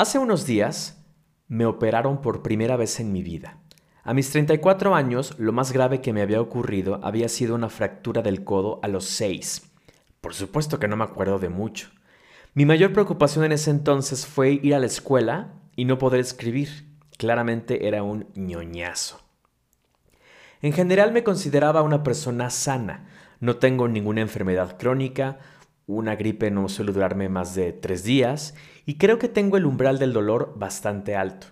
Hace unos días me operaron por primera vez en mi vida. A mis 34 años, lo más grave que me había ocurrido había sido una fractura del codo a los 6. Por supuesto que no me acuerdo de mucho. Mi mayor preocupación en ese entonces fue ir a la escuela y no poder escribir. Claramente era un ñoñazo. En general me consideraba una persona sana. No tengo ninguna enfermedad crónica, una gripe no suele durarme más de tres días y creo que tengo el umbral del dolor bastante alto.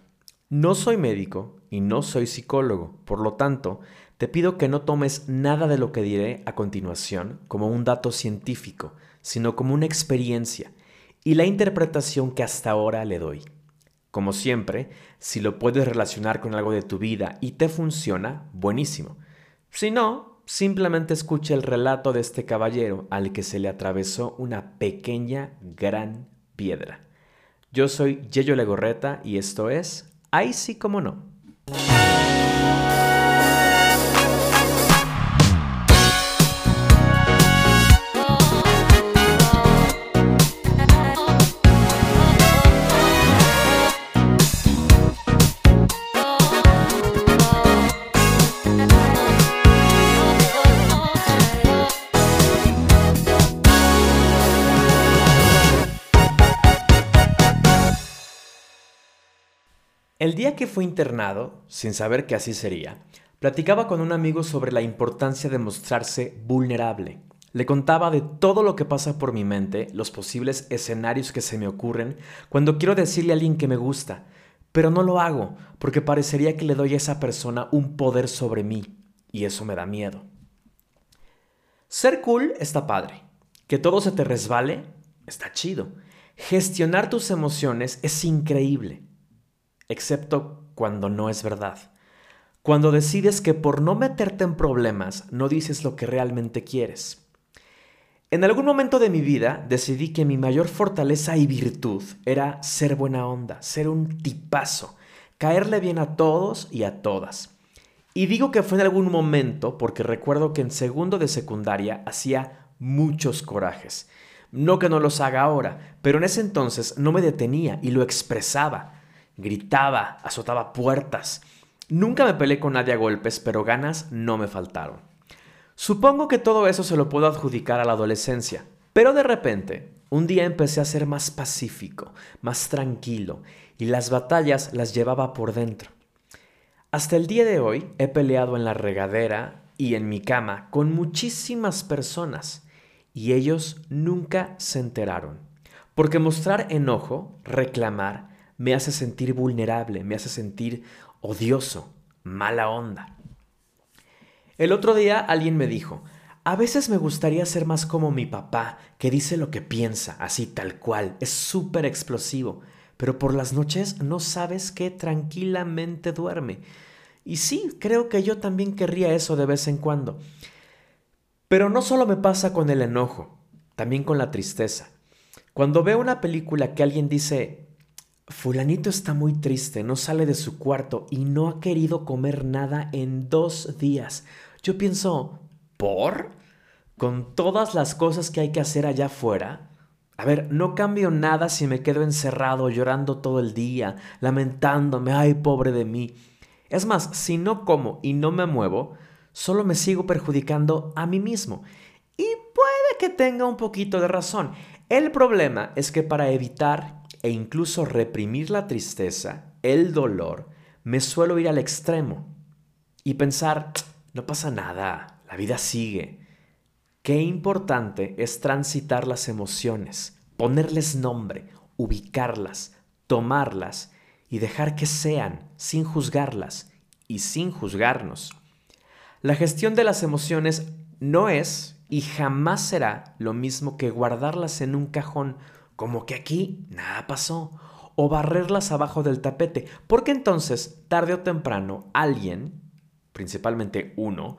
No soy médico y no soy psicólogo, por lo tanto, te pido que no tomes nada de lo que diré a continuación como un dato científico, sino como una experiencia y la interpretación que hasta ahora le doy. Como siempre, si lo puedes relacionar con algo de tu vida y te funciona, buenísimo. Si no, simplemente escucha el relato de este caballero al que se le atravesó una pequeña gran piedra. Yo soy Yello Legorreta y esto es Ay sí como no. El día que fue internado, sin saber que así sería, platicaba con un amigo sobre la importancia de mostrarse vulnerable. Le contaba de todo lo que pasa por mi mente, los posibles escenarios que se me ocurren cuando quiero decirle a alguien que me gusta, pero no lo hago porque parecería que le doy a esa persona un poder sobre mí, y eso me da miedo. Ser cool está padre. Que todo se te resbale está chido. Gestionar tus emociones es increíble excepto cuando no es verdad. Cuando decides que por no meterte en problemas no dices lo que realmente quieres. En algún momento de mi vida decidí que mi mayor fortaleza y virtud era ser buena onda, ser un tipazo, caerle bien a todos y a todas. Y digo que fue en algún momento porque recuerdo que en segundo de secundaria hacía muchos corajes. No que no los haga ahora, pero en ese entonces no me detenía y lo expresaba gritaba, azotaba puertas. Nunca me peleé con nadie a golpes, pero ganas no me faltaron. Supongo que todo eso se lo puedo adjudicar a la adolescencia, pero de repente, un día empecé a ser más pacífico, más tranquilo, y las batallas las llevaba por dentro. Hasta el día de hoy he peleado en la regadera y en mi cama con muchísimas personas, y ellos nunca se enteraron. Porque mostrar enojo, reclamar, me hace sentir vulnerable, me hace sentir odioso, mala onda. El otro día alguien me dijo, a veces me gustaría ser más como mi papá, que dice lo que piensa, así tal cual, es súper explosivo, pero por las noches no sabes qué tranquilamente duerme. Y sí, creo que yo también querría eso de vez en cuando. Pero no solo me pasa con el enojo, también con la tristeza. Cuando veo una película que alguien dice, Fulanito está muy triste, no sale de su cuarto y no ha querido comer nada en dos días. Yo pienso, ¿por? Con todas las cosas que hay que hacer allá afuera. A ver, no cambio nada si me quedo encerrado llorando todo el día, lamentándome, ay, pobre de mí. Es más, si no como y no me muevo, solo me sigo perjudicando a mí mismo. Y puede que tenga un poquito de razón. El problema es que para evitar e incluso reprimir la tristeza, el dolor, me suelo ir al extremo y pensar, no pasa nada, la vida sigue. Qué importante es transitar las emociones, ponerles nombre, ubicarlas, tomarlas y dejar que sean sin juzgarlas y sin juzgarnos. La gestión de las emociones no es y jamás será lo mismo que guardarlas en un cajón como que aquí nada pasó, o barrerlas abajo del tapete, porque entonces, tarde o temprano, alguien, principalmente uno,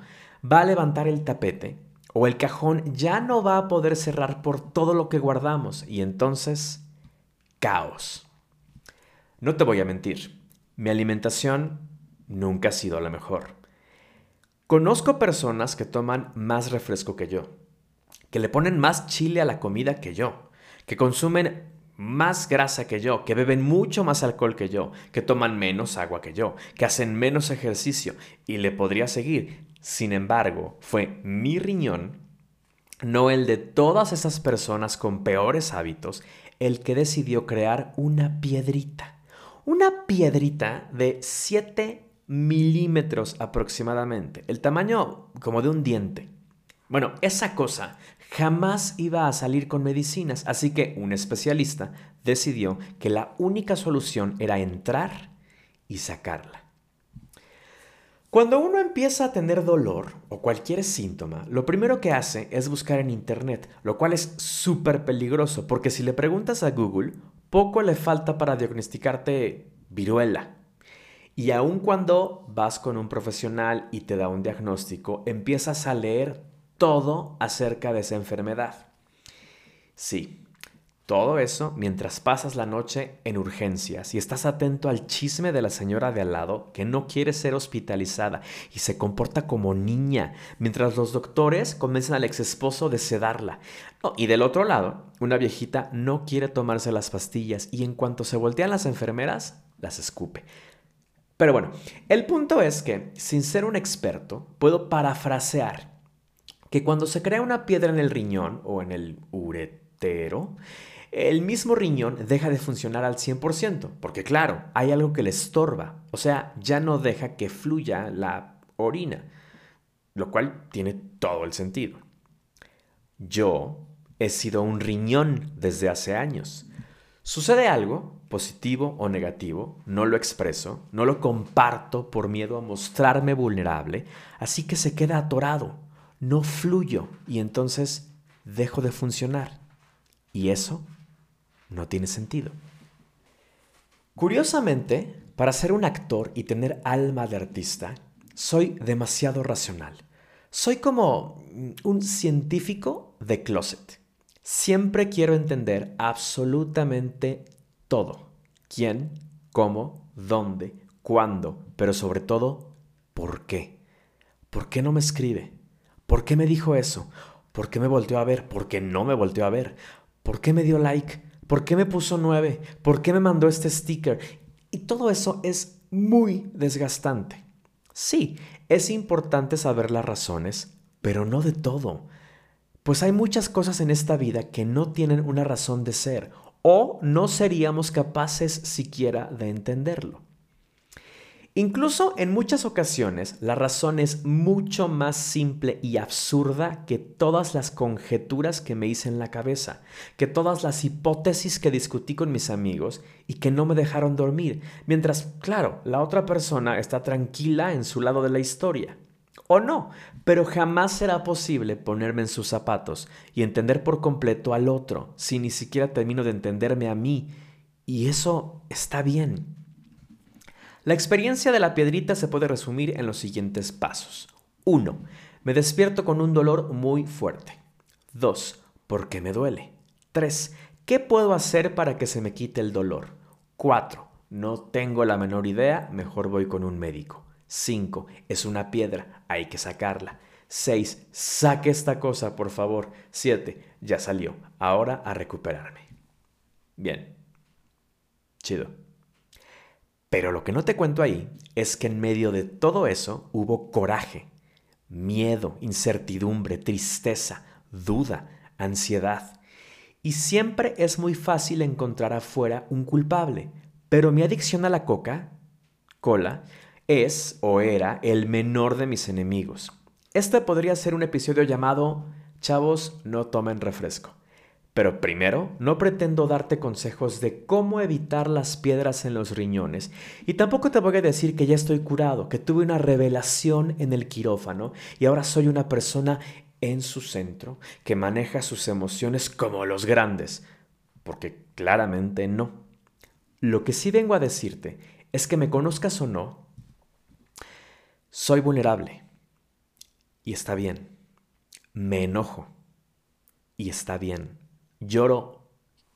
va a levantar el tapete o el cajón ya no va a poder cerrar por todo lo que guardamos. Y entonces, caos. No te voy a mentir, mi alimentación nunca ha sido la mejor. Conozco personas que toman más refresco que yo, que le ponen más chile a la comida que yo, que consumen más grasa que yo, que beben mucho más alcohol que yo, que toman menos agua que yo, que hacen menos ejercicio, y le podría seguir. Sin embargo, fue mi riñón, no el de todas esas personas con peores hábitos, el que decidió crear una piedrita. Una piedrita de 7 milímetros aproximadamente, el tamaño como de un diente. Bueno, esa cosa jamás iba a salir con medicinas, así que un especialista decidió que la única solución era entrar y sacarla. Cuando uno empieza a tener dolor o cualquier síntoma, lo primero que hace es buscar en Internet, lo cual es súper peligroso, porque si le preguntas a Google, poco le falta para diagnosticarte viruela. Y aun cuando vas con un profesional y te da un diagnóstico, empiezas a leer todo acerca de esa enfermedad. Sí, todo eso mientras pasas la noche en urgencias y estás atento al chisme de la señora de al lado que no quiere ser hospitalizada y se comporta como niña, mientras los doctores convencen al ex esposo de sedarla. y del otro lado, una viejita no quiere tomarse las pastillas y en cuanto se voltean las enfermeras, las escupe. Pero bueno, el punto es que, sin ser un experto, puedo parafrasear que cuando se crea una piedra en el riñón o en el uretero, el mismo riñón deja de funcionar al 100%, porque claro, hay algo que le estorba, o sea, ya no deja que fluya la orina, lo cual tiene todo el sentido. Yo he sido un riñón desde hace años. Sucede algo, positivo o negativo, no lo expreso, no lo comparto por miedo a mostrarme vulnerable, así que se queda atorado no fluyo y entonces dejo de funcionar. Y eso no tiene sentido. Curiosamente, para ser un actor y tener alma de artista, soy demasiado racional. Soy como un científico de closet. Siempre quiero entender absolutamente todo. ¿Quién? ¿Cómo? ¿Dónde? ¿Cuándo? Pero sobre todo, ¿por qué? ¿Por qué no me escribe? ¿Por qué me dijo eso? ¿Por qué me volteó a ver? ¿Por qué no me volteó a ver? ¿Por qué me dio like? ¿Por qué me puso nueve? ¿Por qué me mandó este sticker? Y todo eso es muy desgastante. Sí, es importante saber las razones, pero no de todo. Pues hay muchas cosas en esta vida que no tienen una razón de ser o no seríamos capaces siquiera de entenderlo. Incluso en muchas ocasiones la razón es mucho más simple y absurda que todas las conjeturas que me hice en la cabeza, que todas las hipótesis que discutí con mis amigos y que no me dejaron dormir, mientras, claro, la otra persona está tranquila en su lado de la historia. O no, pero jamás será posible ponerme en sus zapatos y entender por completo al otro si ni siquiera termino de entenderme a mí. Y eso está bien. La experiencia de la piedrita se puede resumir en los siguientes pasos. 1. Me despierto con un dolor muy fuerte. 2. ¿Por qué me duele? 3. ¿Qué puedo hacer para que se me quite el dolor? 4. No tengo la menor idea, mejor voy con un médico. 5. Es una piedra, hay que sacarla. 6. Saque esta cosa, por favor. 7. Ya salió. Ahora a recuperarme. Bien. Chido. Pero lo que no te cuento ahí es que en medio de todo eso hubo coraje, miedo, incertidumbre, tristeza, duda, ansiedad. Y siempre es muy fácil encontrar afuera un culpable. Pero mi adicción a la coca, cola, es o era el menor de mis enemigos. Este podría ser un episodio llamado Chavos, no tomen refresco. Pero primero, no pretendo darte consejos de cómo evitar las piedras en los riñones. Y tampoco te voy a decir que ya estoy curado, que tuve una revelación en el quirófano y ahora soy una persona en su centro que maneja sus emociones como los grandes. Porque claramente no. Lo que sí vengo a decirte es que me conozcas o no, soy vulnerable. Y está bien. Me enojo. Y está bien Lloro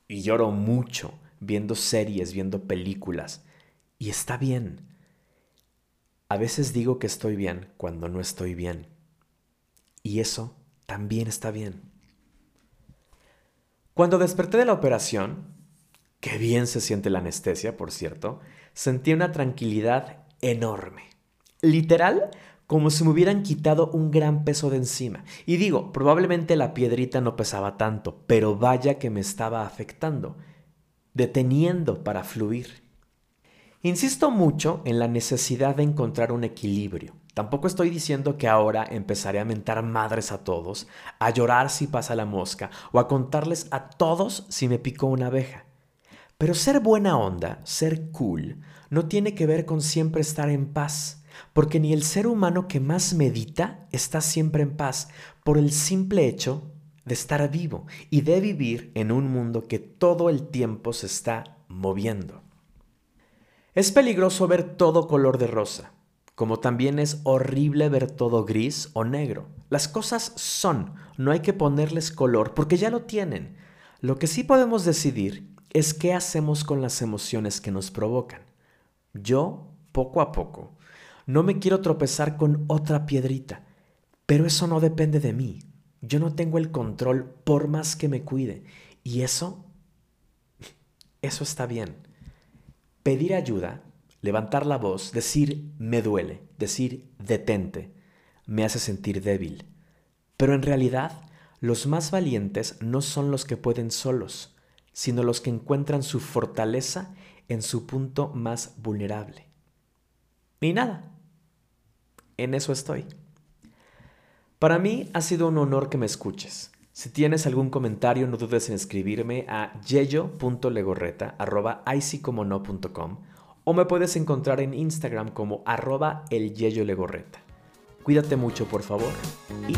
y lloro mucho viendo series, viendo películas. Y está bien. A veces digo que estoy bien cuando no estoy bien. Y eso también está bien. Cuando desperté de la operación, qué bien se siente la anestesia, por cierto, sentí una tranquilidad enorme. Literal, como si me hubieran quitado un gran peso de encima. Y digo, probablemente la piedrita no pesaba tanto, pero vaya que me estaba afectando, deteniendo para fluir. Insisto mucho en la necesidad de encontrar un equilibrio. Tampoco estoy diciendo que ahora empezaré a mentar madres a todos, a llorar si pasa la mosca o a contarles a todos si me picó una abeja. Pero ser buena onda, ser cool, no tiene que ver con siempre estar en paz porque ni el ser humano que más medita está siempre en paz por el simple hecho de estar vivo y de vivir en un mundo que todo el tiempo se está moviendo. Es peligroso ver todo color de rosa, como también es horrible ver todo gris o negro. Las cosas son, no hay que ponerles color porque ya lo tienen. Lo que sí podemos decidir es qué hacemos con las emociones que nos provocan. Yo, poco a poco, no me quiero tropezar con otra piedrita, pero eso no depende de mí. Yo no tengo el control por más que me cuide. Y eso, eso está bien. Pedir ayuda, levantar la voz, decir me duele, decir detente, me hace sentir débil. Pero en realidad, los más valientes no son los que pueden solos, sino los que encuentran su fortaleza en su punto más vulnerable. Ni nada, en eso estoy. Para mí ha sido un honor que me escuches. Si tienes algún comentario, no dudes en escribirme a yeyo.legorreta.com o me puedes encontrar en Instagram como arroba el Cuídate mucho, por favor, y